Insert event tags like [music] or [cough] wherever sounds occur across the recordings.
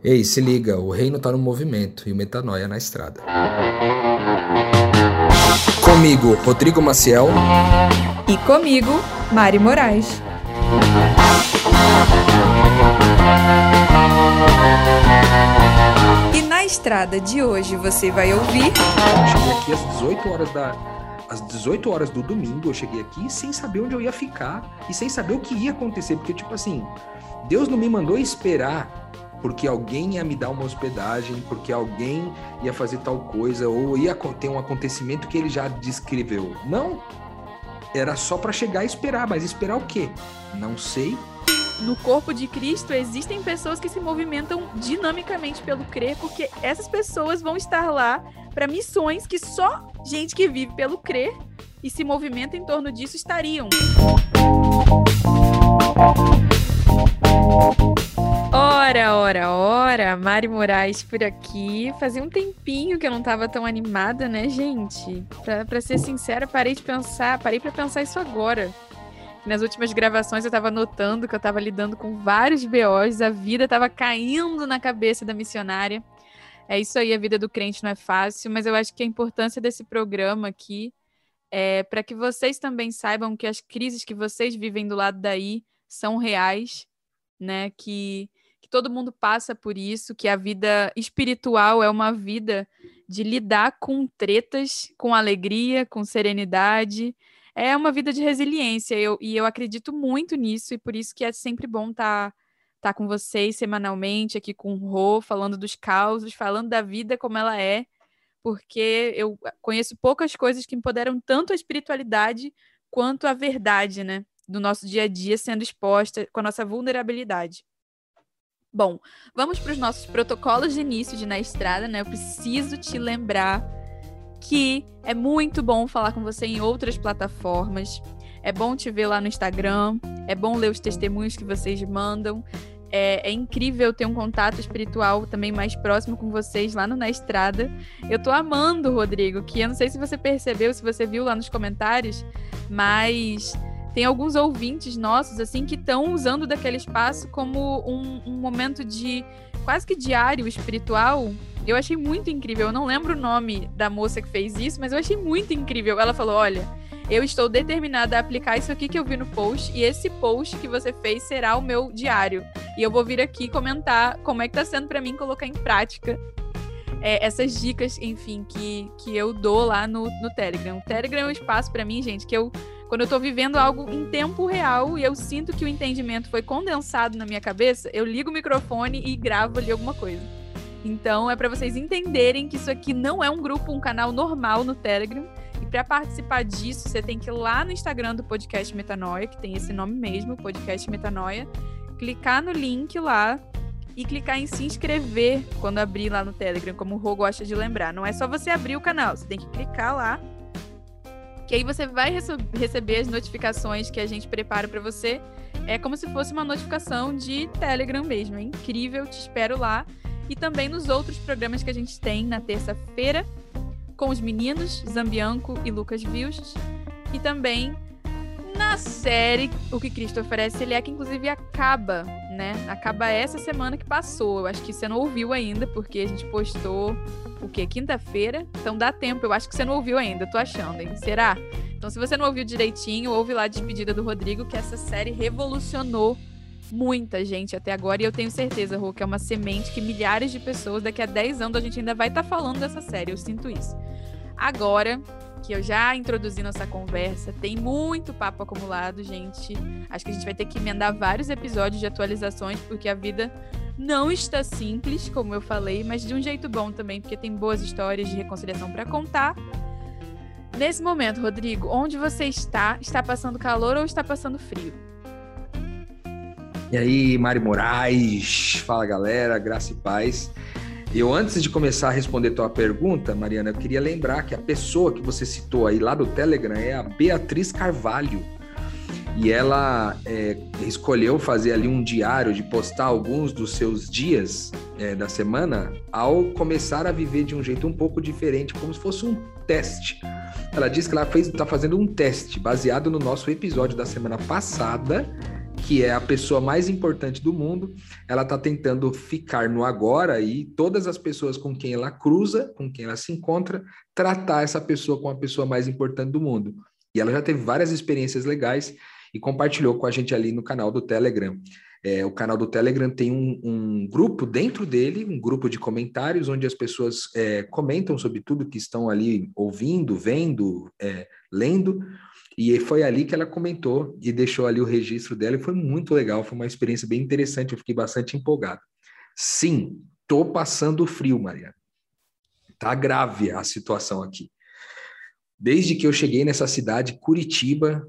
Ei, se liga, o reino tá no movimento e o metanoia na estrada. Comigo, Rodrigo Maciel. E comigo, Mari Moraes. E na estrada de hoje você vai ouvir. Eu cheguei aqui às 18 horas da. Às 18 horas do domingo eu cheguei aqui sem saber onde eu ia ficar e sem saber o que ia acontecer, porque, tipo assim, Deus não me mandou esperar porque alguém ia me dar uma hospedagem, porque alguém ia fazer tal coisa, ou ia ter um acontecimento que ele já descreveu. Não. Era só para chegar e esperar, mas esperar o quê? Não sei. No corpo de Cristo existem pessoas que se movimentam dinamicamente pelo crer, porque essas pessoas vão estar lá para missões que só gente que vive pelo crer e se movimenta em torno disso estariam. Ora, ora, ora, Mari Moraes por aqui. Fazia um tempinho que eu não tava tão animada, né, gente? Pra, pra ser sincera, parei de pensar, parei para pensar isso agora. Nas últimas gravações eu tava notando que eu tava lidando com vários BOs, a vida tava caindo na cabeça da missionária. É isso aí, a vida do crente não é fácil, mas eu acho que a importância desse programa aqui é para que vocês também saibam que as crises que vocês vivem do lado daí são reais, né? Que que todo mundo passa por isso, que a vida espiritual é uma vida de lidar com tretas, com alegria, com serenidade. É uma vida de resiliência, eu, e eu acredito muito nisso, e por isso que é sempre bom estar tá, tá com vocês semanalmente, aqui com o Rô, falando dos causos, falando da vida como ela é, porque eu conheço poucas coisas que empoderam tanto a espiritualidade quanto a verdade, né? Do nosso dia a dia sendo exposta com a nossa vulnerabilidade. Bom, vamos para os nossos protocolos de início de Na Estrada, né? Eu preciso te lembrar que é muito bom falar com você em outras plataformas. É bom te ver lá no Instagram, é bom ler os testemunhos que vocês mandam. É, é, incrível ter um contato espiritual também mais próximo com vocês lá no Na Estrada. Eu tô amando, Rodrigo, que eu não sei se você percebeu, se você viu lá nos comentários, mas tem alguns ouvintes nossos, assim, que estão usando daquele espaço como um, um, momento de quase que diário espiritual. Eu achei muito incrível. Eu não lembro o nome da moça que fez isso, mas eu achei muito incrível. Ela falou: olha. Eu estou determinada a aplicar isso aqui que eu vi no post, e esse post que você fez será o meu diário. E eu vou vir aqui comentar como é que tá sendo para mim colocar em prática é, essas dicas, enfim, que, que eu dou lá no, no Telegram. O Telegram é um espaço para mim, gente, que eu quando eu estou vivendo algo em tempo real e eu sinto que o entendimento foi condensado na minha cabeça, eu ligo o microfone e gravo ali alguma coisa. Então é para vocês entenderem que isso aqui não é um grupo, um canal normal no Telegram. E para participar disso, você tem que ir lá no Instagram do Podcast Metanoia, que tem esse nome mesmo, Podcast Metanoia, clicar no link lá e clicar em se inscrever quando abrir lá no Telegram, como o Rô gosta de lembrar. Não é só você abrir o canal, você tem que clicar lá que aí você vai receber as notificações que a gente prepara para você. É como se fosse uma notificação de Telegram mesmo. É incrível, te espero lá. E também nos outros programas que a gente tem na terça-feira, com os meninos Zambianco e Lucas Vilches. E também na série O que Cristo oferece, ele é que inclusive acaba, né? Acaba essa semana que passou. Eu acho que você não ouviu ainda, porque a gente postou o quê? Quinta-feira. Então dá tempo. Eu acho que você não ouviu ainda, tô achando, hein? Será? Então, se você não ouviu direitinho, ouve lá a despedida do Rodrigo, que essa série revolucionou muita gente até agora. E eu tenho certeza, Rô, que é uma semente que milhares de pessoas, daqui a 10 anos, a gente ainda vai estar tá falando dessa série. Eu sinto isso. Agora que eu já introduzi nossa conversa, tem muito papo acumulado, gente. Acho que a gente vai ter que emendar vários episódios de atualizações, porque a vida não está simples, como eu falei, mas de um jeito bom também, porque tem boas histórias de reconciliação para contar. Nesse momento, Rodrigo, onde você está? Está passando calor ou está passando frio? E aí, Mari Moraes, fala galera, graça e paz. Eu, antes de começar a responder tua pergunta, Mariana, eu queria lembrar que a pessoa que você citou aí lá do Telegram é a Beatriz Carvalho e ela é, escolheu fazer ali um diário de postar alguns dos seus dias é, da semana ao começar a viver de um jeito um pouco diferente, como se fosse um teste. Ela disse que ela está fazendo um teste baseado no nosso episódio da semana passada, que é a pessoa mais importante do mundo, ela está tentando ficar no agora e todas as pessoas com quem ela cruza, com quem ela se encontra, tratar essa pessoa como a pessoa mais importante do mundo. E ela já teve várias experiências legais e compartilhou com a gente ali no canal do Telegram. É, o canal do Telegram tem um, um, grupo dentro dele, um grupo de comentários, onde as pessoas é, comentam sobre tudo que estão ali ouvindo, vendo, é, lendo. E foi ali que ela comentou e deixou ali o registro dela, e foi muito legal, foi uma experiência bem interessante, eu fiquei bastante empolgado. Sim, tô passando frio, Mariana. Tá grave a situação aqui. Desde que eu cheguei nessa cidade, Curitiba,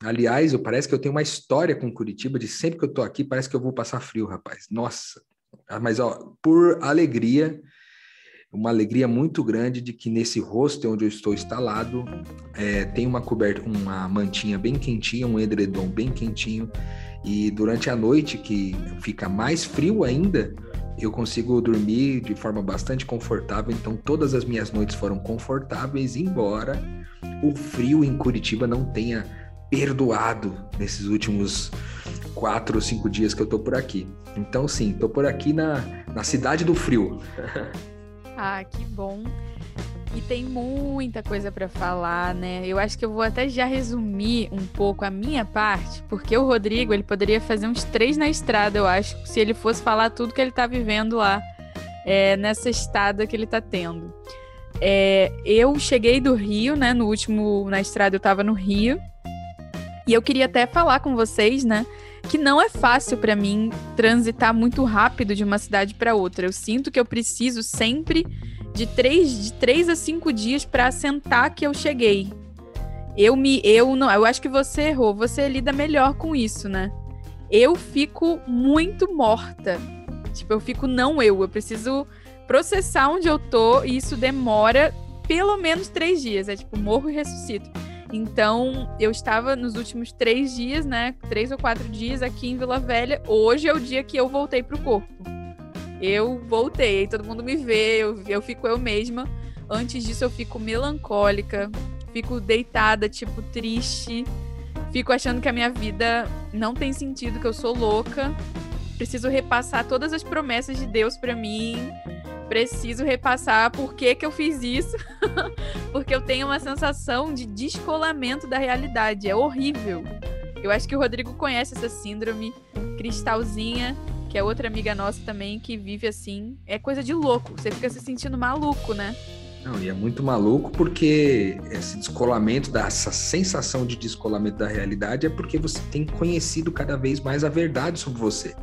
Aliás, eu parece que eu tenho uma história com Curitiba, de sempre que eu tô aqui, parece que eu vou passar frio, rapaz. Nossa. Mas, ó, por alegria, uma alegria muito grande de que nesse hostel onde eu estou instalado, é, tem uma coberta, uma mantinha bem quentinha, um edredom bem quentinho, e durante a noite, que fica mais frio ainda, eu consigo dormir de forma bastante confortável, então todas as minhas noites foram confortáveis, embora o frio em Curitiba não tenha perdoado nesses últimos quatro ou cinco dias que eu tô por aqui. Então, sim, tô por aqui na, na cidade do frio. [laughs] ah, que bom. E tem muita coisa para falar, né? Eu acho que eu vou até já resumir um pouco a minha parte, porque o Rodrigo, ele poderia fazer uns três na estrada, eu acho, se ele fosse falar tudo que ele tá vivendo lá, é, nessa estada que ele tá tendo. É, eu cheguei do Rio, né? No último, na estrada eu tava no Rio, e eu queria até falar com vocês, né? Que não é fácil para mim transitar muito rápido de uma cidade para outra. Eu sinto que eu preciso sempre de três, de três a cinco dias para assentar que eu cheguei. Eu me, eu não, eu acho que você errou. Você lida melhor com isso, né? Eu fico muito morta. Tipo, eu fico não eu. Eu preciso processar onde eu tô e isso demora pelo menos três dias. É tipo, morro e ressuscito. Então, eu estava nos últimos três dias, né? Três ou quatro dias aqui em Vila Velha. Hoje é o dia que eu voltei pro corpo. Eu voltei, todo mundo me vê, eu, eu fico eu mesma. Antes disso, eu fico melancólica, fico deitada, tipo, triste. Fico achando que a minha vida não tem sentido, que eu sou louca. Preciso repassar todas as promessas de Deus para mim preciso repassar por que, que eu fiz isso, [laughs] porque eu tenho uma sensação de descolamento da realidade. É horrível. Eu acho que o Rodrigo conhece essa síndrome. Cristalzinha, que é outra amiga nossa também, que vive assim. É coisa de louco. Você fica se sentindo maluco, né? Não, e é muito maluco porque esse descolamento, essa sensação de descolamento da realidade é porque você tem conhecido cada vez mais a verdade sobre você.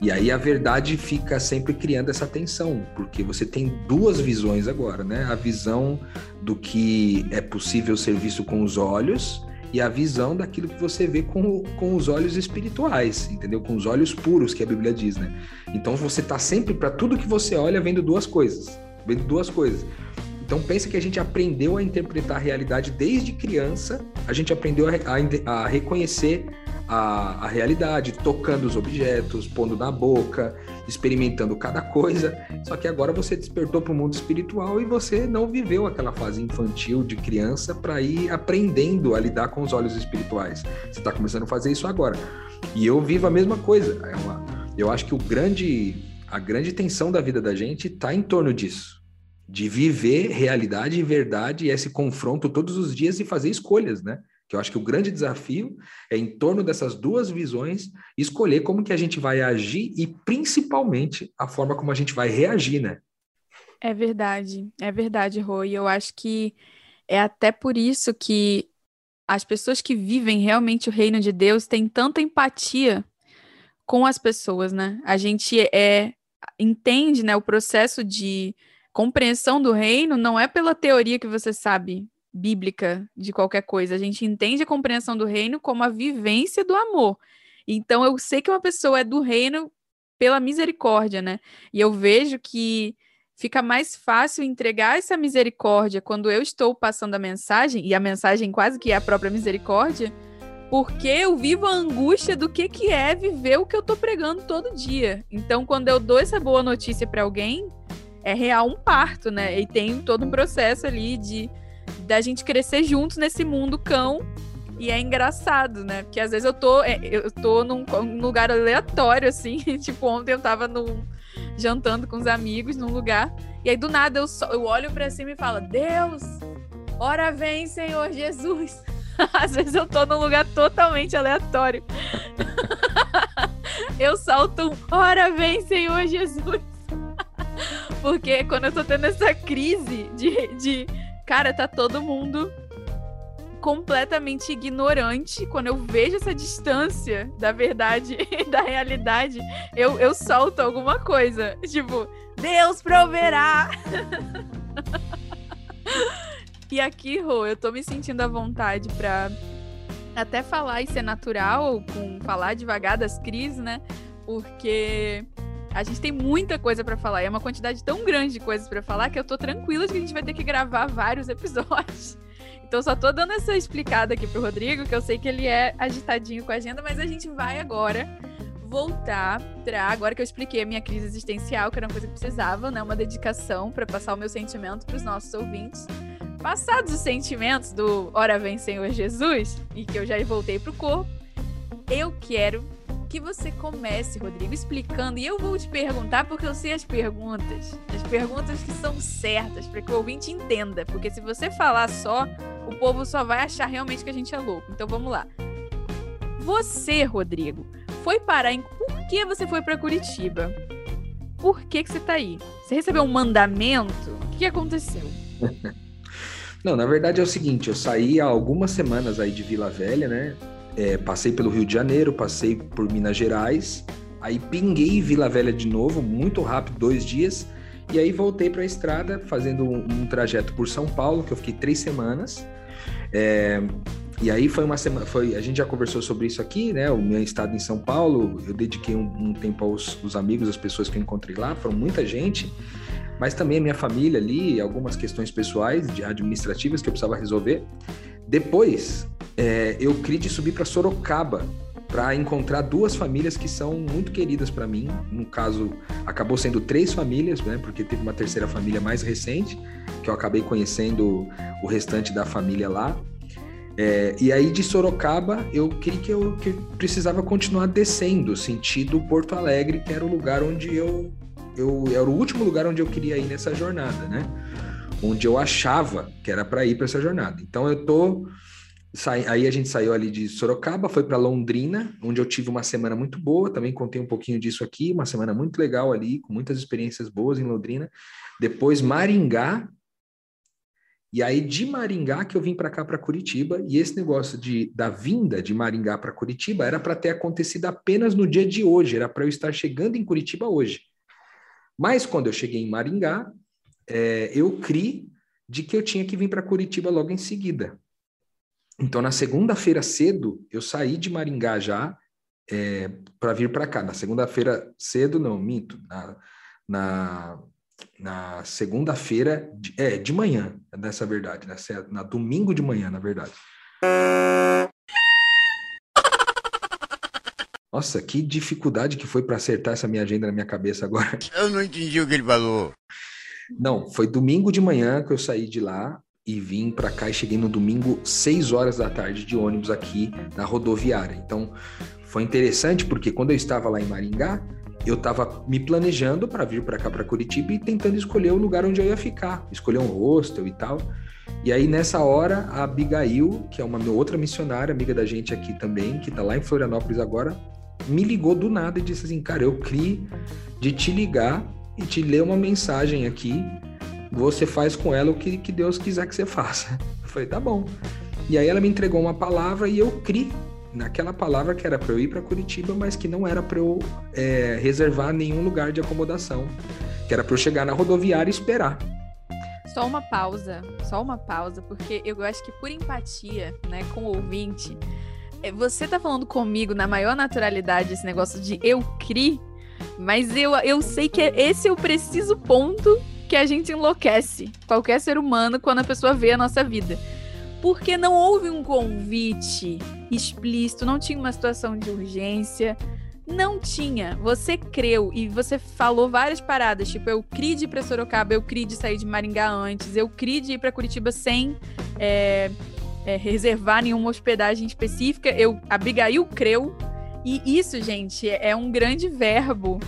E aí a verdade fica sempre criando essa tensão, porque você tem duas visões agora, né? A visão do que é possível ser visto com os olhos e a visão daquilo que você vê com, com os olhos espirituais, entendeu? Com os olhos puros, que a Bíblia diz, né? Então você tá sempre para tudo que você olha vendo duas coisas, vendo duas coisas. Então pensa que a gente aprendeu a interpretar a realidade desde criança, a gente aprendeu a, a, a reconhecer a, a realidade, tocando os objetos, pondo na boca, experimentando cada coisa. Só que agora você despertou para o mundo espiritual e você não viveu aquela fase infantil de criança para ir aprendendo a lidar com os olhos espirituais. Você está começando a fazer isso agora. E eu vivo a mesma coisa. É uma, eu acho que o grande, a grande tensão da vida da gente está em torno disso. De viver realidade e verdade esse confronto todos os dias e fazer escolhas, né? Que eu acho que o grande desafio é em torno dessas duas visões escolher como que a gente vai agir e principalmente a forma como a gente vai reagir, né? É verdade, é verdade. E eu acho que é até por isso que as pessoas que vivem realmente o reino de Deus têm tanta empatia com as pessoas, né? A gente é entende, né, o processo de compreensão do reino não é pela teoria que você sabe bíblica de qualquer coisa. A gente entende a compreensão do reino como a vivência do amor. Então eu sei que uma pessoa é do reino pela misericórdia, né? E eu vejo que fica mais fácil entregar essa misericórdia quando eu estou passando a mensagem, e a mensagem quase que é a própria misericórdia, porque eu vivo a angústia do que, que é viver o que eu estou pregando todo dia. Então, quando eu dou essa boa notícia para alguém, é real um parto, né? E tem todo um processo ali de da gente crescer juntos nesse mundo cão E é engraçado, né? Porque às vezes eu tô, é, eu tô num, lugar aleatório, assim. [laughs] tipo, ontem eu tava num, jantando com os amigos num lugar. E aí, do nada, eu, só, eu olho para cima e falo: Deus, ora vem, Senhor Jesus. [laughs] Às vezes eu tô num lugar totalmente aleatório. [laughs] eu salto um: ora vem, Senhor Jesus. Porque quando eu tô tendo essa crise de, de cara, tá todo mundo completamente ignorante. Quando eu vejo essa distância da verdade [laughs] e da realidade, eu, eu solto alguma coisa. Tipo, Deus proverá. [laughs] e aqui, Rô, eu tô me sentindo à vontade pra até falar e ser natural, com falar devagar das crises, né? Porque a gente tem muita coisa para falar. É uma quantidade tão grande de coisas para falar que eu tô tranquila de que a gente vai ter que gravar vários episódios. [laughs] Então só tô dando essa explicada aqui pro Rodrigo, que eu sei que ele é agitadinho com a agenda, mas a gente vai agora voltar para agora que eu expliquei a minha crise existencial, que era uma coisa que precisava, né, uma dedicação para passar o meu sentimento para os nossos ouvintes. Passados os sentimentos do Ora vem Senhor Jesus e que eu já voltei pro corpo, eu quero que você comece, Rodrigo, explicando. E eu vou te perguntar porque eu sei as perguntas. As perguntas que são certas, para que o ouvinte entenda. Porque se você falar só, o povo só vai achar realmente que a gente é louco. Então vamos lá. Você, Rodrigo, foi parar em. Por que você foi para Curitiba? Por que, que você tá aí? Você recebeu um mandamento? O que aconteceu? [laughs] Não, na verdade é o seguinte, eu saí há algumas semanas aí de Vila Velha, né? É, passei pelo Rio de Janeiro, passei por Minas Gerais, aí pinguei Vila Velha de novo, muito rápido, dois dias, e aí voltei para a estrada, fazendo um, um, trajeto por São Paulo, que eu fiquei três semanas. É, e aí foi uma semana, foi, a gente já conversou sobre isso aqui, né? O meu estado em São Paulo, eu dediquei um, um tempo aos, aos amigos, às pessoas que eu encontrei lá, foram muita gente, mas também a minha família ali, algumas questões pessoais, administrativas que eu precisava resolver. Depois, é, eu queria subir para Sorocaba para encontrar duas famílias que são muito queridas para mim. No caso, acabou sendo três famílias, né? Porque teve uma terceira família mais recente, que eu acabei conhecendo o restante da família lá. É, e aí de Sorocaba, eu queria que eu, que precisava continuar descendo, sentido Porto Alegre, que era o lugar onde eu, eu era o último lugar onde eu queria ir nessa jornada, né? Onde eu achava que era para ir para essa jornada. Então eu tô aí a gente saiu ali de Sorocaba, foi para Londrina, onde eu tive uma semana muito boa, também contei um pouquinho disso aqui, uma semana muito legal ali, com muitas experiências boas em Londrina. Depois Maringá, e aí de Maringá que eu vim para cá para Curitiba, e esse negócio de da vinda de Maringá para Curitiba era para ter acontecido apenas no dia de hoje, era para eu estar chegando em Curitiba hoje. Mas quando eu cheguei em Maringá, é, eu criei de que eu tinha que vir para Curitiba logo em seguida. Então, na segunda-feira cedo, eu saí de Maringá já é, para vir para cá. Na segunda-feira cedo, não, minto. Na, na, na segunda-feira, é, de manhã, nessa verdade. Na, na domingo de manhã, na verdade. Nossa, que dificuldade que foi para acertar essa minha agenda na minha cabeça agora. [laughs] Eu não entendi o que ele falou. Não, foi domingo de manhã que eu saí de lá e vim para cá e cheguei no domingo 6 horas da tarde de ônibus aqui na rodoviária. Então foi interessante porque quando eu estava lá em Maringá, eu estava me planejando para vir para cá para Curitiba e tentando escolher o lugar onde eu ia ficar, escolher um hostel e tal. E aí nessa hora a Abigail, que é uma outra missionária, amiga da gente aqui também, que está lá em Florianópolis agora, me ligou do nada e disse assim: "Cara, eu criei de te ligar e te ler uma mensagem aqui você faz com ela o que, que Deus quiser que você faça. Eu falei, tá bom. E aí ela me entregou uma palavra e eu criei naquela palavra que era para eu ir para Curitiba, mas que não era para eu é, reservar nenhum lugar de acomodação, que era para eu chegar na rodoviária e esperar. Só uma pausa, só uma pausa, porque eu acho que por empatia, né, com o ouvinte, você tá falando comigo na maior naturalidade esse negócio de eu cri, mas eu, eu sei que esse é o preciso ponto que a gente enlouquece, qualquer ser humano, quando a pessoa vê a nossa vida. Porque não houve um convite explícito, não tinha uma situação de urgência, não tinha. Você creu e você falou várias paradas, tipo, eu criei de ir pra Sorocaba, eu criei de sair de Maringá antes, eu criei de ir pra Curitiba sem é, é, reservar nenhuma hospedagem específica. Eu, Abigail creu. E isso, gente, é um grande verbo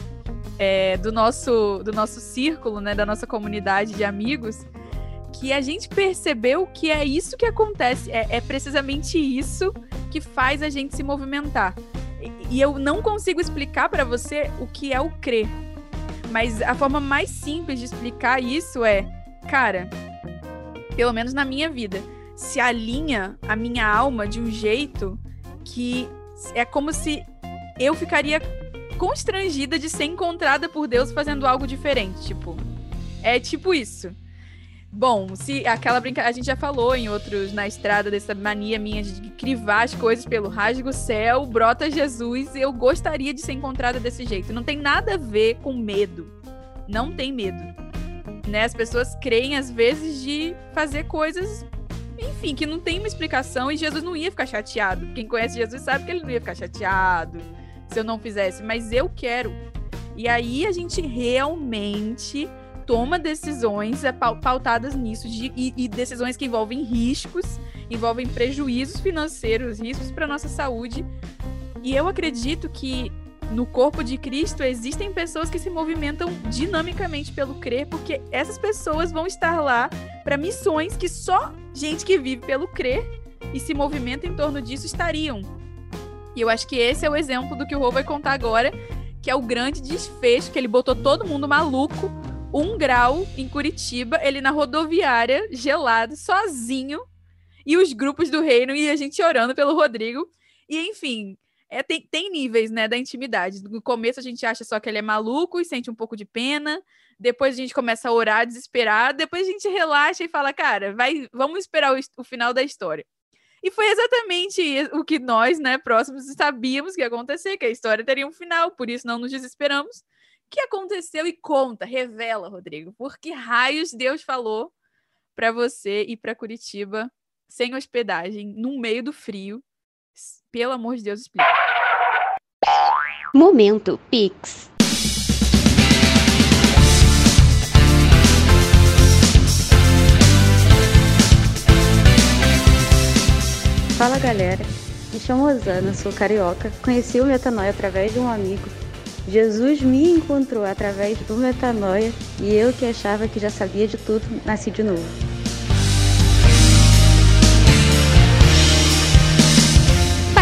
é, do, nosso, do nosso círculo, né, da nossa comunidade de amigos, que a gente percebeu que é isso que acontece, é, é precisamente isso que faz a gente se movimentar. E, e eu não consigo explicar para você o que é o crer, mas a forma mais simples de explicar isso é, cara, pelo menos na minha vida, se alinha a minha alma de um jeito que é como se eu ficaria constrangida de ser encontrada por Deus fazendo algo diferente, tipo. É tipo isso. Bom, se aquela brincadeira. A gente já falou em outros na estrada dessa mania minha de crivar as coisas pelo rasgo céu, brota Jesus. Eu gostaria de ser encontrada desse jeito. Não tem nada a ver com medo. Não tem medo. Né? As pessoas creem, às vezes, de fazer coisas, enfim, que não tem uma explicação e Jesus não ia ficar chateado. Quem conhece Jesus sabe que ele não ia ficar chateado se eu não fizesse, mas eu quero. E aí a gente realmente toma decisões é, pautadas nisso de, e, e decisões que envolvem riscos, envolvem prejuízos financeiros, riscos para nossa saúde. E eu acredito que no corpo de Cristo existem pessoas que se movimentam dinamicamente pelo crer, porque essas pessoas vão estar lá para missões que só gente que vive pelo crer e se movimenta em torno disso estariam. E eu acho que esse é o exemplo do que o Rô vai contar agora, que é o grande desfecho, que ele botou todo mundo maluco, um grau em Curitiba, ele na rodoviária, gelado, sozinho, e os grupos do reino e a gente orando pelo Rodrigo. E enfim, é, tem, tem níveis, né, da intimidade. No começo a gente acha só que ele é maluco e sente um pouco de pena. Depois a gente começa a orar desesperado. Depois a gente [laughs] relaxa e fala, cara, vai, vamos esperar o, o final da história. E foi exatamente o que nós, né, próximos, sabíamos que ia acontecer, que a história teria um final, por isso não nos desesperamos. O que aconteceu e conta, revela, Rodrigo, por que raios Deus falou para você ir para Curitiba sem hospedagem, no meio do frio? Pelo amor de Deus, explica. Momento Pix. Fala galera, me chamo Osana, sou carioca, conheci o Metanoia através de um amigo. Jesus me encontrou através do Metanoia e eu que achava que já sabia de tudo, nasci de novo.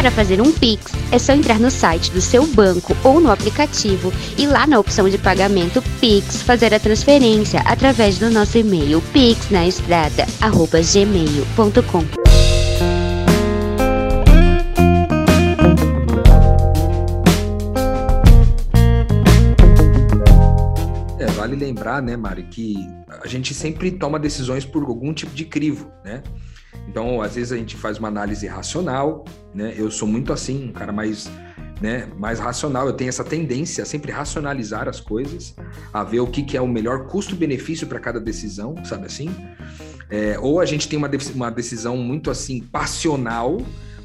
Para fazer um Pix, é só entrar no site do seu banco ou no aplicativo e lá na opção de pagamento Pix fazer a transferência através do nosso e-mail pixnaestrada@gmail.com. vale lembrar, né, Mari, que a gente sempre toma decisões por algum tipo de crivo, né? Então, às vezes a gente faz uma análise racional, né? Eu sou muito assim, um cara mais, né, mais racional. Eu tenho essa tendência a sempre racionalizar as coisas, a ver o que, que é o melhor custo-benefício para cada decisão, sabe assim? É, ou a gente tem uma, uma decisão muito assim passional,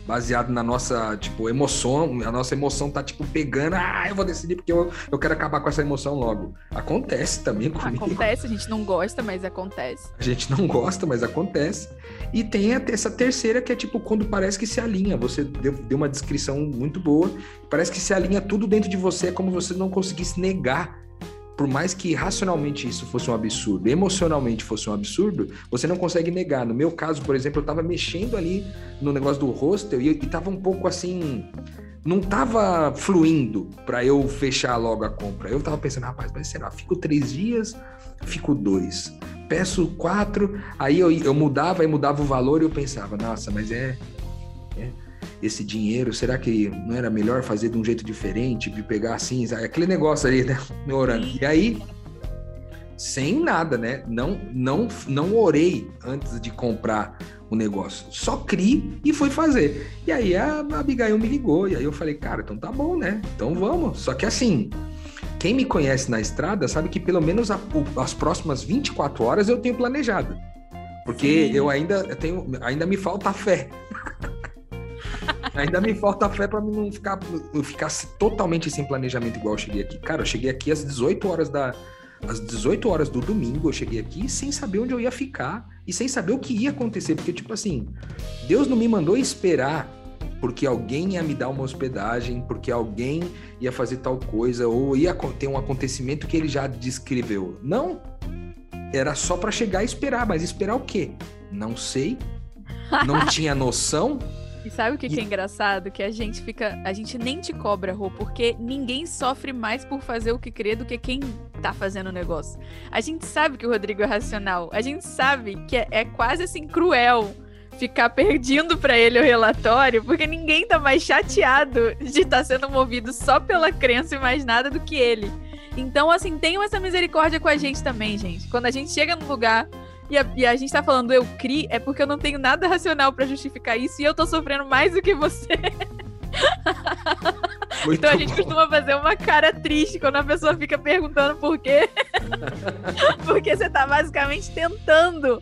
baseado na nossa, tipo, emoção, a nossa emoção tá, tipo, pegando, ah, eu vou decidir porque eu, eu quero acabar com essa emoção logo. Acontece também comigo. Acontece, a gente não gosta, mas acontece. A gente não gosta, mas acontece. E tem essa terceira que é, tipo, quando parece que se alinha, você deu, deu uma descrição muito boa, parece que se alinha tudo dentro de você, é como você não conseguisse negar por mais que racionalmente isso fosse um absurdo, emocionalmente fosse um absurdo, você não consegue negar. No meu caso, por exemplo, eu estava mexendo ali no negócio do hostel e, estava um pouco assim. Não estava fluindo para eu fechar logo a compra. Eu estava pensando, rapaz, mas será? Fico três dias, fico dois. Peço quatro, aí eu, eu mudava e mudava o valor e eu pensava, nossa, mas é, é esse dinheiro? Será que não era melhor fazer de um jeito diferente, de pegar assim, aquele negócio ali, né? [laughs] Orando. E aí, sem nada, né? Não, não, não orei antes de comprar o negócio. Só criei e fui fazer. E aí a Abigail me ligou, e aí eu falei, cara, então tá bom, né? Então vamos. Só que assim, quem me conhece na estrada sabe que pelo menos a, as próximas 24 horas eu tenho planejado. Porque Sim. eu ainda eu tenho, ainda me falta fé. [laughs] Ainda me falta fé para não ficar, eu ficar totalmente sem planejamento igual eu cheguei aqui. Cara, eu cheguei aqui às 18 horas da, às 18 horas do domingo, eu cheguei aqui sem saber onde eu ia ficar e sem saber o que ia acontecer, porque, tipo assim, Deus não me mandou esperar porque alguém ia me dar uma hospedagem, porque alguém ia fazer tal coisa, ou ia ter um acontecimento que ele já descreveu. Não. Era só para chegar e esperar, mas esperar o quê? Não sei. Não tinha noção. [laughs] E sabe o que, e... que, é engraçado? Que a gente fica. A gente nem te cobra, Rô, porque ninguém sofre mais por fazer o que crê do que quem tá fazendo o negócio. A gente sabe que o Rodrigo é racional. A gente sabe que é, é quase assim cruel ficar perdendo para ele o relatório, porque ninguém tá mais chateado de estar tá sendo movido só pela crença e mais nada do que ele. Então, assim, tenham essa misericórdia com a gente também, gente. Quando a gente chega no lugar e a, e a gente tá falando eu cri, é porque eu não tenho nada racional para justificar isso e eu tô sofrendo mais do que você. [laughs] Então a gente bom. costuma fazer uma cara triste quando a pessoa fica perguntando por quê. [laughs] porque você tá basicamente tentando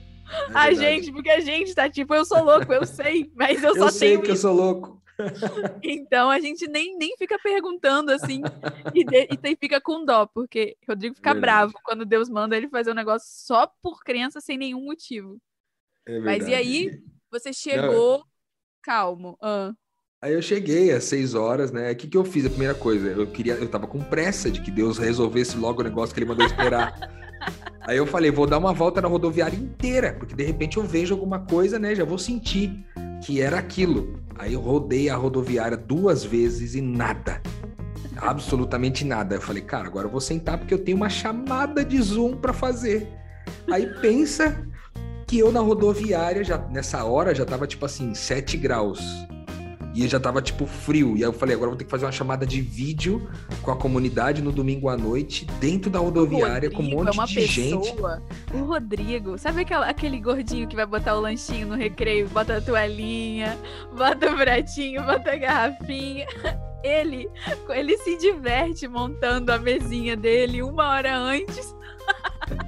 é a gente, porque a gente tá tipo, eu sou louco, eu sei, mas eu só eu sei tenho. que isso. eu sou louco. Então a gente nem, nem fica perguntando assim e, de, e fica com dó, porque Rodrigo fica verdade. bravo quando Deus manda ele fazer um negócio só por crença sem nenhum motivo. É Mas e aí, você chegou Não. calmo. Ah. Aí eu cheguei às seis horas, né? O que, que eu fiz? A primeira coisa, eu queria, eu tava com pressa de que Deus resolvesse logo o negócio que ele mandou esperar. [laughs] Aí eu falei, vou dar uma volta na rodoviária inteira, porque de repente eu vejo alguma coisa, né? Já vou sentir que era aquilo. Aí eu rodei a rodoviária duas vezes e nada. Absolutamente nada. Eu falei, cara, agora eu vou sentar porque eu tenho uma chamada de Zoom para fazer. Aí pensa que eu na rodoviária, já nessa hora, já tava tipo assim, 7 graus. E já tava, tipo, frio. E aí eu falei, agora eu vou ter que fazer uma chamada de vídeo com a comunidade no domingo à noite, dentro da rodoviária, Rodrigo, com um monte é de pessoa, gente. O Rodrigo, sabe aquela, aquele gordinho que vai botar o lanchinho no recreio, bota a toalhinha, bota o pratinho, bota a garrafinha? [laughs] Ele, ele se diverte montando a mesinha dele uma hora antes. [laughs]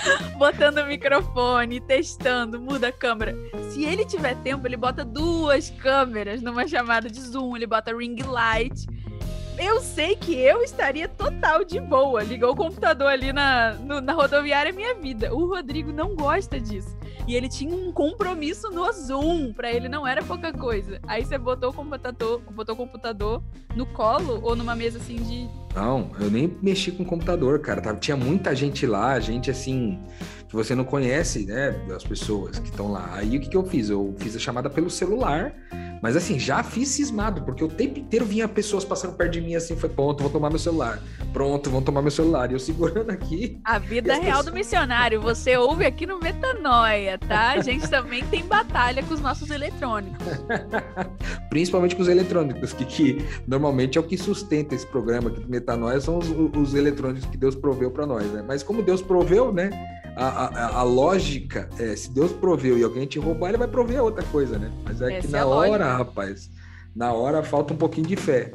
[laughs] botando o microfone, testando, muda a câmera. Se ele tiver tempo, ele bota duas câmeras numa chamada de Zoom, ele bota ring light. Eu sei que eu estaria total de boa. Ligou o computador ali na, no, na rodoviária, é minha vida. O Rodrigo não gosta disso. E ele tinha um compromisso no Zoom, para ele não era pouca coisa. Aí você botou o computador, botou o computador no colo ou numa mesa assim de. Não, eu nem mexi com o computador, cara. Tava, tinha muita gente lá, gente assim, que você não conhece, né? As pessoas que estão lá. Aí o que, que eu fiz? Eu fiz a chamada pelo celular mas assim, já fiz cismado, porque o tempo inteiro vinha pessoas passando perto de mim assim, foi pronto, vou tomar meu celular. Pronto, vão tomar meu celular. E eu segurando aqui. A vida real pessoas... do missionário, você ouve aqui no Metanoia, tá? A gente também tem batalha com os nossos eletrônicos. [laughs] Principalmente com os eletrônicos, que, que normalmente é o que sustenta esse programa aqui do Metanoia, são os, os eletrônicos que Deus proveu para nós, né? Mas como Deus proveu, né? A, a, a, lógica é, se Deus proveu e alguém te roubar, ele vai prover outra coisa, né? Mas é Essa que na é hora, rapaz, na hora falta um pouquinho de fé.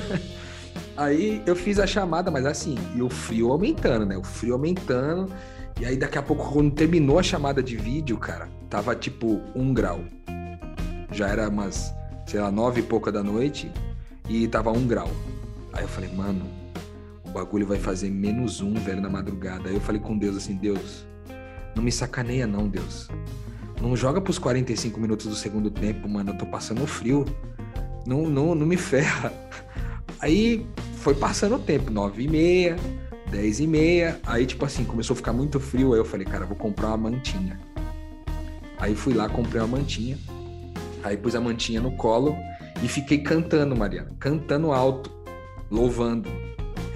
[laughs] aí eu fiz a chamada, mas assim, e o frio aumentando, né? O frio aumentando. E aí daqui a pouco, quando terminou a chamada de vídeo, cara, tava tipo um grau. Já era umas, sei lá, nove e pouca da noite e tava um grau. Aí eu falei, mano, bagulho vai fazer menos um, velho, na madrugada. Aí eu falei com Deus assim, Deus, não me sacaneia não, Deus. Não joga pros 45 minutos do segundo tempo, mano, eu tô passando frio. Não, não, não me ferra. Aí foi passando o tempo, 9 e meia, 10 e meia. Aí, tipo assim, começou a ficar muito frio. Aí eu falei, cara, vou comprar uma mantinha. Aí fui lá, comprei uma mantinha. Aí pus a mantinha no colo e fiquei cantando, Mariana. Cantando alto, louvando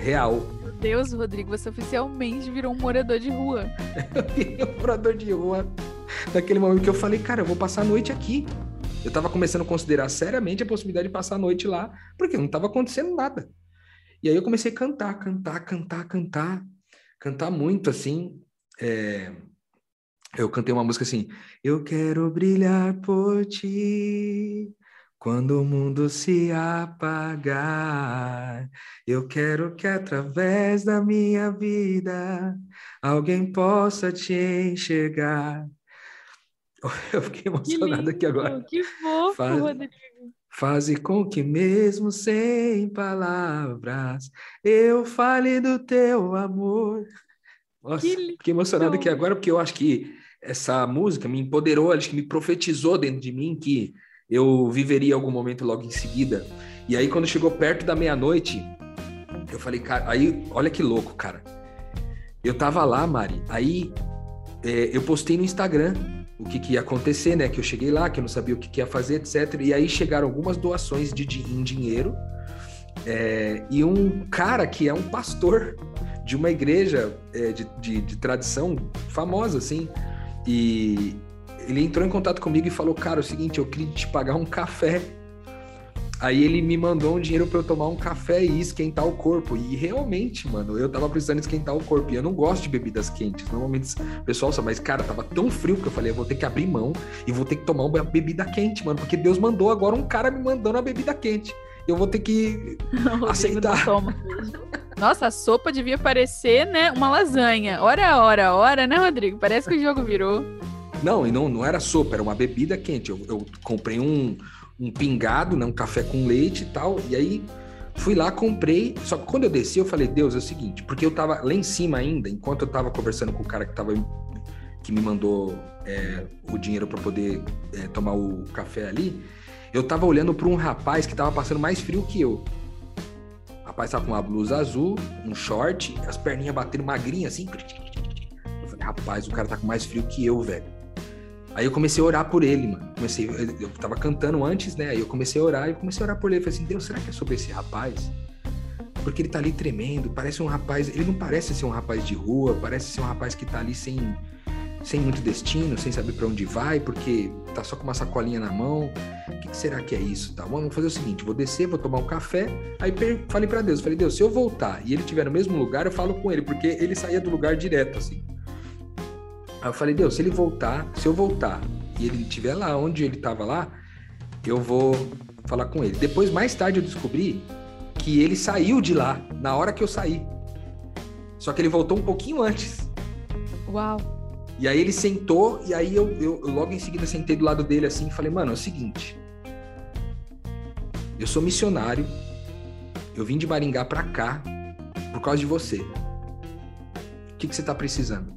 real. Meu Deus, Rodrigo, você oficialmente virou um morador de rua. [laughs] eu virei um morador de rua. Naquele momento que eu falei, cara, eu vou passar a noite aqui. Eu tava começando a considerar seriamente a possibilidade de passar a noite lá, porque não tava acontecendo nada. E aí eu comecei a cantar, cantar, cantar, cantar, cantar muito assim. É... Eu cantei uma música assim: Eu quero brilhar por ti, quando o mundo se apagar, eu quero que através da minha vida alguém possa te enxergar. [laughs] Eu fiquei emocionado aqui agora. Que fofo, Faz... Rodrigo. Faze com que mesmo sem palavras eu fale do teu amor. Nossa, Que fiquei emocionado lindo. aqui agora porque eu acho que essa música me empoderou, acho que me profetizou dentro de mim que eu viveria algum momento logo em seguida. E aí quando chegou perto da meia-noite, eu falei, cara, aí olha que louco, cara. Eu tava lá, Mari, aí é, eu postei no Instagram o que, que ia acontecer, né? Que eu cheguei lá, que eu não sabia o que, que ia fazer, etc. E aí chegaram algumas doações de, di- em dinheiro. é, e um cara que é um pastor de uma igreja é, de, de, de tradição famosa, assim. E ele entrou em contato comigo e falou: Cara, é o seguinte, eu queria te pagar um café. Aí ele me mandou um dinheiro para eu tomar um café e esquentar o corpo. E realmente, mano, eu tava precisando esquentar o corpo. E eu não gosto de bebidas quentes. Normalmente o pessoal sabe, mas cara, tava tão frio que eu falei, eu vou ter que abrir mão e vou ter que tomar uma bebida quente, mano, porque Deus mandou agora um cara me mandando a bebida quente. Eu vou ter que [laughs] Aceitar. não mesmo. Nossa, a sopa devia parecer, né, uma lasanha. Ora, ora, ora, né, Rodrigo? Parece que o jogo virou. Não, e não, não era sopa, era uma bebida quente. Eu, eu comprei um, um pingado, né, um café com leite e tal, e aí fui lá, comprei. Só que quando eu desci, eu falei, Deus, é o seguinte, porque eu tava lá em cima ainda, enquanto eu tava conversando com o cara que tava que me mandou é, o dinheiro para poder é, tomar o café ali, eu tava olhando para um rapaz que tava passando mais frio que eu. O rapaz tava com uma blusa azul, um short, as perninhas batendo magrinha assim. Eu falei, rapaz, o cara tá com mais frio que eu, velho. Aí eu comecei a orar por ele, mano. Comecei, eu, tava cantando antes, né? Aí eu comecei a orar e comecei a orar por ele. Eu falei assim, Deus, será que é sobre esse rapaz? Porque ele tá ali tremendo, parece um rapaz. Ele não parece ser um rapaz de rua, parece ser um rapaz que tá ali sem, sem muito destino, sem saber pra onde vai, porque tá só com uma sacolinha na mão. O que, que será que é isso? Tá? Vamos fazer o seguinte: vou descer, vou tomar um café. Aí falei pra Deus, falei, Deus, se eu voltar e ele estiver no mesmo lugar, eu falo com ele, porque ele saía do lugar direto, assim. Aí eu falei, Deus, se ele voltar, se eu voltar e ele estiver lá onde ele estava lá, eu vou falar com ele. Depois, mais tarde, eu descobri que ele saiu de lá na hora que eu saí. Só que ele voltou um pouquinho antes. Uau. E aí ele sentou, e aí eu, eu- eu logo em seguida sentei do lado dele assim e falei, mano, é o seguinte. Eu sou missionário, eu vim de Maringá pra cá por causa de você. O que, que você tá precisando?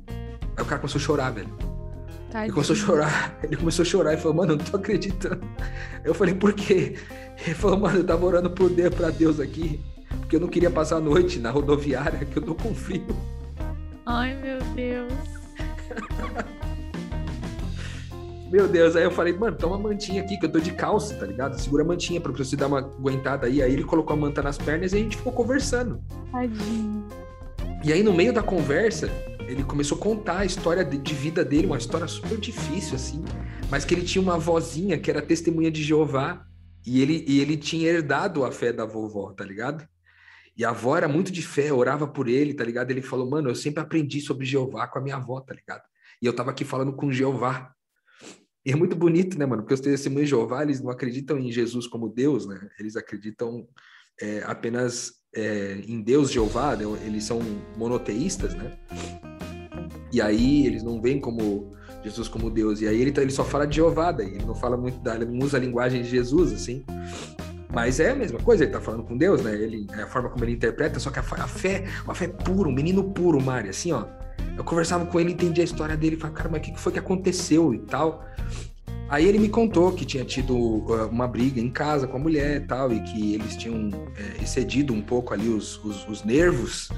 Aí o cara começou a chorar, velho. Ele Tadinho. começou a chorar. [laughs] Ele começou a chorar e falou, mano, eu não tô acreditando. Eu falei, por quê? Ele falou, mano, eu tava orando por Deus, pra Deus aqui, porque eu não queria passar a noite na rodoviária, que eu tô com frio. Ai, meu Deus. Meu Deus, aí eu falei, mano, toma uma mantinha aqui, que eu tô de calça, tá ligado? Segura a mantinha pra você dar uma aguentada aí. Aí ele colocou a manta nas pernas e a gente ficou conversando. Tadinho. E aí, no meio da conversa, ele começou a contar a história de, vida dele, uma história super difícil, assim, mas que ele tinha uma vozinha que era testemunha de Jeová, e ele, e ele tinha herdado a fé da vovó, tá ligado? E a avó era muito de fé, orava por ele, tá ligado? Ele falou, mano, eu sempre aprendi sobre Jeová com a minha avó, tá ligado? E eu tava aqui falando com Jeová. E é muito bonito, né, mano? Porque os testemunhos de Jeová, eles não acreditam em Jesus como Deus, né? Eles acreditam é, apenas é, em Deus Jeová, né? eles são monoteístas, né? E aí eles não veem como Jesus como Deus. E aí ele, tá- ele só fala de Jeová, daí ele não fala muito da, ele não usa a linguagem de Jesus, assim. Mas é a mesma coisa, ele tá falando com Deus, né? Ele, é a forma como ele interpreta, só que a, a fé, uma fé pura, um menino puro, Mari, assim, ó. Eu conversava com ele, entendia a história dele, falava, cara, mas o que foi que aconteceu e tal. Aí ele me contou que tinha tido uh, uma briga em casa com a mulher e tal, e que eles tinham é, excedido um pouco ali os, os, os nervos.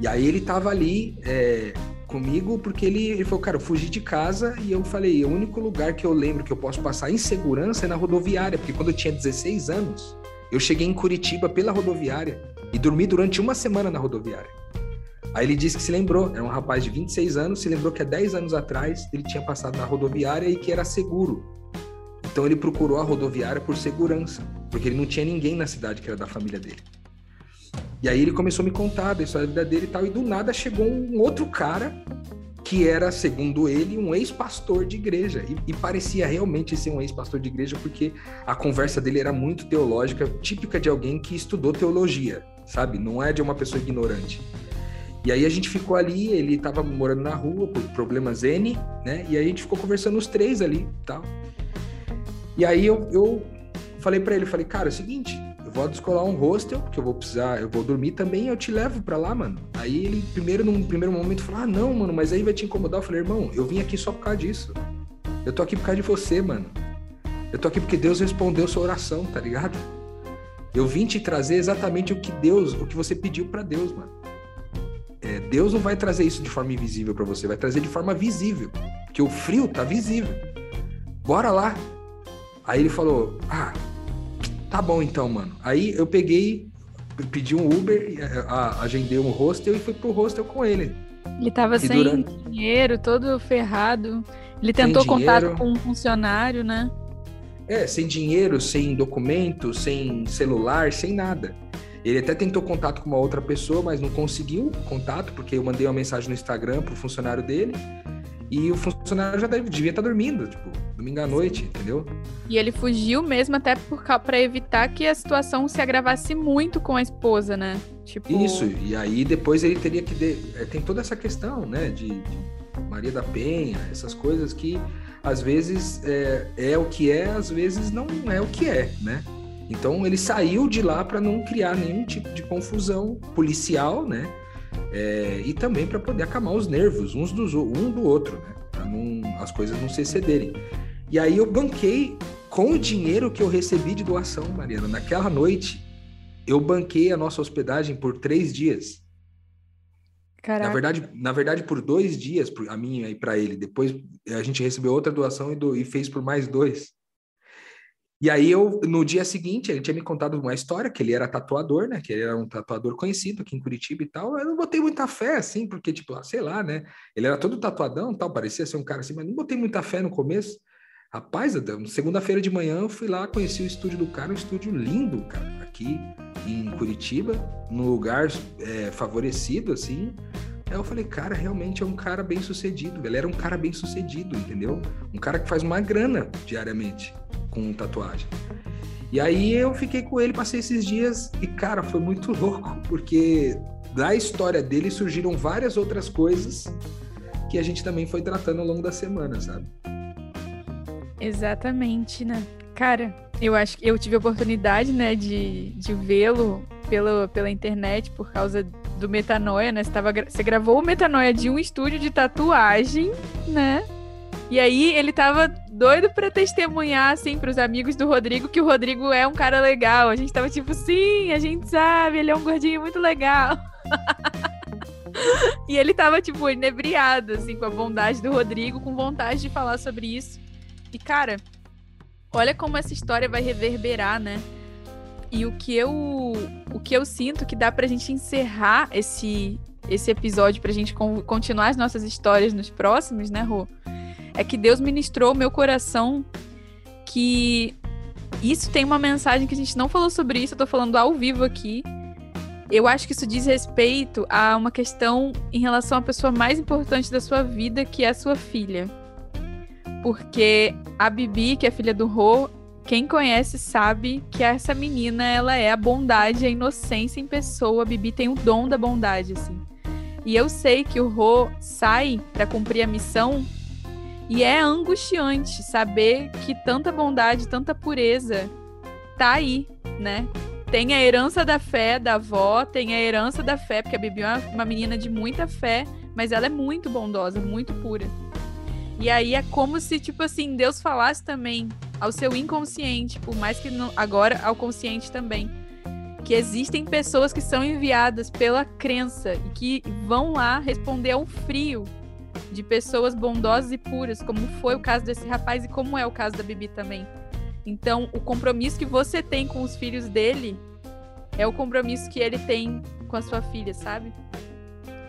E aí ele tava ali é, comigo porque ele, ele falou, cara, eu fugi de casa e eu falei, o único lugar que eu lembro que eu posso passar em segurança é na rodoviária, porque quando eu tinha 16 anos, eu cheguei em Curitiba pela rodoviária e dormi durante uma semana na rodoviária. Aí ele disse que se lembrou, era um rapaz de 26 anos, se lembrou que há 10 anos atrás ele tinha passado na rodoviária e que era seguro. Então ele procurou a rodoviária por segurança, porque ele não tinha ninguém na cidade que era da família dele. E aí ele começou a me contar da história da vida dele e tal, e do nada chegou um outro cara que era, segundo ele, um ex-pastor de igreja. E, e parecia realmente ser um ex-pastor de igreja, porque a conversa dele era muito teológica, típica de alguém que estudou teologia, sabe? Não é de uma pessoa ignorante. E aí a gente ficou ali, ele tava morando na rua por problemas N, né? E aí a gente ficou conversando os três ali tal. E aí eu, eu falei para ele, falei, cara, é o seguinte, eu vou descolar um hostel, porque eu vou precisar, eu vou dormir também, eu te levo para lá, mano. Aí ele, primeiro, num primeiro momento, falou, ah, não, mano, mas aí vai te incomodar. Eu falei, irmão, eu vim aqui só por causa disso. Eu tô aqui por causa de você, mano. Eu tô aqui porque Deus respondeu sua oração, tá ligado? Eu vim te trazer exatamente o que Deus, o que você pediu para Deus, mano. É, Deus não vai trazer isso de forma invisível para você, vai trazer de forma visível. Porque o frio tá visível. Bora lá. Aí ele falou: Ah, tá bom então, mano. Aí eu peguei, pedi um Uber, agendei um hostel e fui pro hostel com ele. Ele tava e sem durante... dinheiro, todo ferrado. Ele tentou contato com um funcionário, né? É, sem dinheiro, sem documento, sem celular, sem nada. Ele até tentou contato com uma outra pessoa, mas não conseguiu contato, porque eu mandei uma mensagem no Instagram pro funcionário dele. E o funcionário já deve, devia estar tá dormindo, tipo, domingo à noite, entendeu? E ele fugiu mesmo até para evitar que a situação se agravasse muito com a esposa, né? Tipo... Isso, e aí depois ele teria que. De... É, tem toda essa questão, né? De, de, Maria da Penha, essas coisas que às vezes é, é o que é, às vezes não é o que é, né? Então ele saiu de lá para não criar nenhum tipo de confusão policial, né? É, e também para poder acalmar os nervos uns dos, um do outro, né? Para as coisas não se excederem. E aí eu banquei com o dinheiro que eu recebi de doação, Mariana. Naquela noite, eu banquei a nossa hospedagem por três dias. Caraca. Na verdade, na verdade, por dois dias, a minha e para ele. Depois a gente recebeu outra doação e, do, e fez por mais dois. E aí eu, no dia seguinte, ele tinha me contado uma história, que ele era tatuador, né? Que ele era um tatuador conhecido aqui em Curitiba e tal. Eu não botei muita fé, assim, porque, tipo, sei lá, né? Ele era todo tatuadão tal, parecia ser um cara assim, mas não botei muita fé no começo. Rapaz, segunda-feira de manhã eu fui lá, conheci o estúdio do cara, um estúdio lindo, cara, aqui em Curitiba, num lugar é, favorecido, assim. Aí eu falei, cara, realmente é um cara bem sucedido. Ele era um cara bem sucedido, entendeu? Um cara que faz uma grana diariamente com tatuagem. E aí eu fiquei com ele, passei esses dias e, cara, foi muito [laughs] louco, porque da história dele surgiram várias outras coisas que a gente também foi tratando ao longo da semana, sabe? Exatamente, né? Cara, eu acho que eu tive a oportunidade, né, de, de vê-lo pela, pela internet por causa do Metanoia, né? Você, tava, você gravou o Metanoia de um estúdio de tatuagem, né? E aí ele tava doido para testemunhar, assim, pros amigos do Rodrigo, que o Rodrigo é um cara legal. A gente tava tipo, sim, a gente sabe, ele é um gordinho muito legal. [laughs] e ele tava, tipo, inebriado, assim, com a bondade do Rodrigo, com vontade de falar sobre isso. E, cara, olha como essa história vai reverberar, né? E o que eu, o que eu sinto que dá pra gente encerrar esse, esse episódio, pra gente continuar as nossas histórias nos próximos, né, Rô? é que Deus ministrou meu coração que isso tem uma mensagem que a gente não falou sobre isso, eu tô falando ao vivo aqui. Eu acho que isso diz respeito a uma questão em relação à pessoa mais importante da sua vida, que é a sua filha. Porque a Bibi, que é filha do Rô, quem conhece sabe que essa menina, ela é a bondade, a inocência em pessoa. A Bibi tem o dom da bondade, assim. E eu sei que o Rô sai para cumprir a missão e é angustiante saber que tanta bondade, tanta pureza tá aí, né? Tem a herança da fé da avó, tem a herança da fé, porque a Bibi é uma menina de muita fé, mas ela é muito bondosa, muito pura. E aí é como se, tipo assim, Deus falasse também ao seu inconsciente, por mais que não, agora ao consciente também, que existem pessoas que são enviadas pela crença e que vão lá responder a um frio de pessoas bondosas e puras, como foi o caso desse rapaz e como é o caso da Bibi também. Então, o compromisso que você tem com os filhos dele é o compromisso que ele tem com a sua filha, sabe?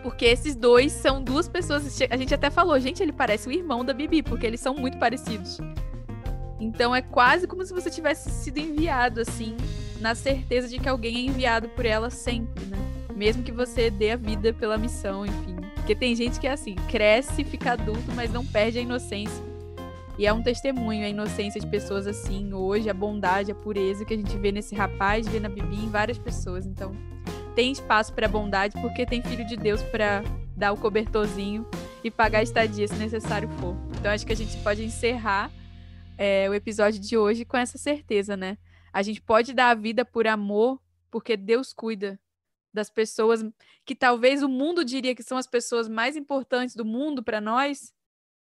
Porque esses dois são duas pessoas. A gente até falou, gente, ele parece o irmão da Bibi, porque eles são muito parecidos. Então é quase como se você tivesse sido enviado, assim, na certeza de que alguém é enviado por ela sempre, né? Mesmo que você dê a vida pela missão, enfim. Porque tem gente que é assim, cresce, fica adulto, mas não perde a inocência. E é um testemunho a inocência de pessoas assim hoje, a bondade, a pureza que a gente vê nesse rapaz, vê na Bibi, em várias pessoas. Então, tem espaço para bondade porque tem filho de Deus para dar o cobertorzinho e pagar a estadia se necessário for. Então, acho que a gente pode encerrar é, o episódio de hoje com essa certeza, né? A gente pode dar a vida por amor, porque Deus cuida das pessoas que talvez o mundo diria que são as pessoas mais importantes do mundo para nós.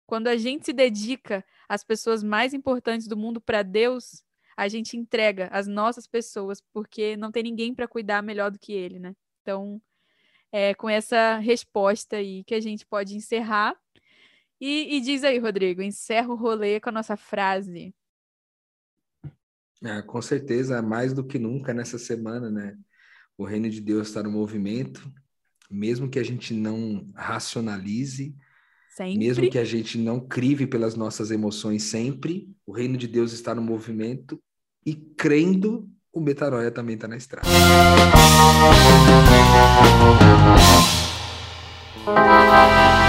Quando a gente se dedica às pessoas mais importantes do mundo para Deus, a gente entrega as nossas pessoas, porque não tem ninguém para cuidar melhor do que ele, né? Então, é com essa resposta aí que a gente pode encerrar. E, e diz aí, Rodrigo, encerra o rolê com a nossa frase. É, com certeza, mais do que nunca nessa semana, né? O reino de Deus está no movimento, mesmo que a gente não racionalize, sempre. mesmo que a gente não crive pelas nossas emoções sempre, o reino de Deus está no movimento e crendo, o Metanoia também está na estrada. Música [laughs]